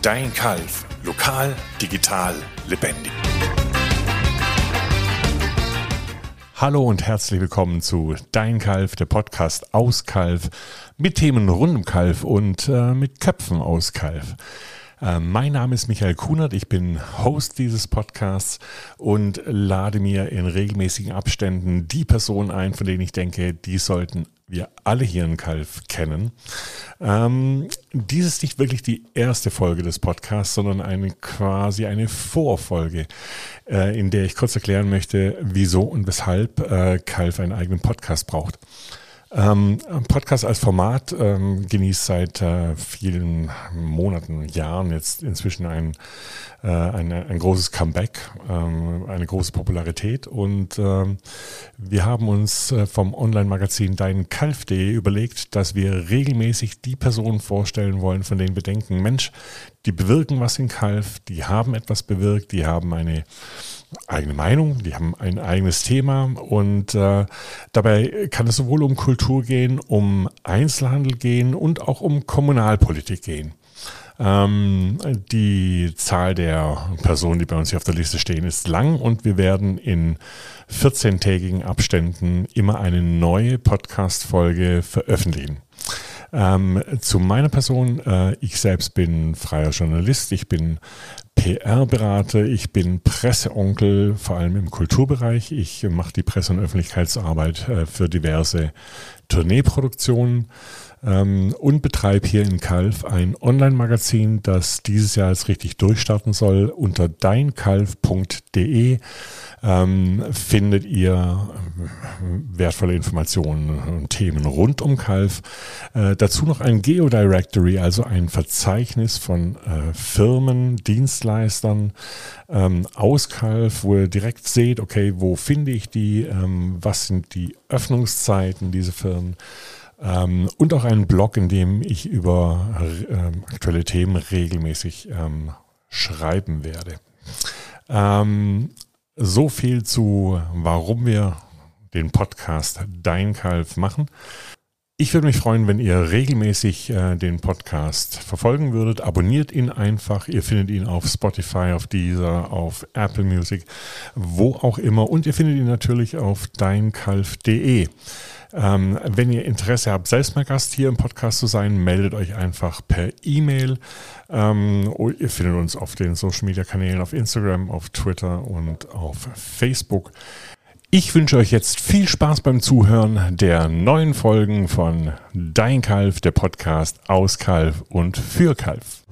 Dein Kalf. Lokal, digital, lebendig. Hallo und herzlich willkommen zu Dein Kalf, der Podcast aus Kalf, mit Themen rund um Kalf und äh, mit Köpfen aus Kalf. Äh, mein Name ist Michael Kunert, ich bin Host dieses Podcasts und lade mir in regelmäßigen Abständen die Personen ein, von denen ich denke, die sollten wir alle hier in Kalf kennen. Ähm, dies ist nicht wirklich die erste Folge des Podcasts, sondern eine quasi eine Vorfolge, äh, in der ich kurz erklären möchte, wieso und weshalb äh, Kalf einen eigenen Podcast braucht. Ähm, Podcast als Format ähm, genießt seit äh, vielen Monaten, Jahren jetzt inzwischen ein, äh, ein, ein großes Comeback, ähm, eine große Popularität. Und ähm, wir haben uns äh, vom Online-Magazin Dein Kalf.de überlegt, dass wir regelmäßig die Personen vorstellen wollen, von denen wir denken, Mensch, die bewirken was in Kalf, die haben etwas bewirkt, die haben eine eigene Meinung, die haben ein eigenes Thema und äh, dabei kann es sowohl um Kultur gehen, um Einzelhandel gehen und auch um Kommunalpolitik gehen. Ähm, die Zahl der Personen, die bei uns hier auf der Liste stehen, ist lang und wir werden in 14-tägigen Abständen immer eine neue Podcast-Folge veröffentlichen. Ähm, zu meiner Person, äh, ich selbst bin freier Journalist, ich bin PR-Berater, ich bin Presseonkel, vor allem im Kulturbereich. Ich mache die Presse- und Öffentlichkeitsarbeit äh, für diverse Tourneeproduktionen ähm, und betreibe hier in Kalf ein Online-Magazin, das dieses Jahr jetzt richtig durchstarten soll. Unter deinkalf.de ähm, findet ihr äh, wertvolle Informationen und Themen rund um Kalf. Äh, dazu noch ein Geodirectory, also ein Verzeichnis von äh, Firmen, Dienstleistern ähm, aus Kalf, wo ihr direkt seht, okay, wo finde ich die, ähm, was sind die Öffnungszeiten dieser Firmen. Ähm, und auch einen Blog, in dem ich über ähm, aktuelle Themen regelmäßig ähm, schreiben werde. Ähm, so viel zu, warum wir den Podcast Dein Kalf machen. Ich würde mich freuen, wenn ihr regelmäßig äh, den Podcast verfolgen würdet. Abonniert ihn einfach. Ihr findet ihn auf Spotify, auf Deezer, auf Apple Music, wo auch immer. Und ihr findet ihn natürlich auf deinkalf.de. Ähm, wenn ihr Interesse habt, selbst mal Gast hier im Podcast zu sein, meldet euch einfach per E-Mail. Ähm, ihr findet uns auf den Social Media Kanälen, auf Instagram, auf Twitter und auf Facebook. Ich wünsche euch jetzt viel Spaß beim Zuhören der neuen Folgen von Dein Kalf, der Podcast aus Kalf und für Kalf.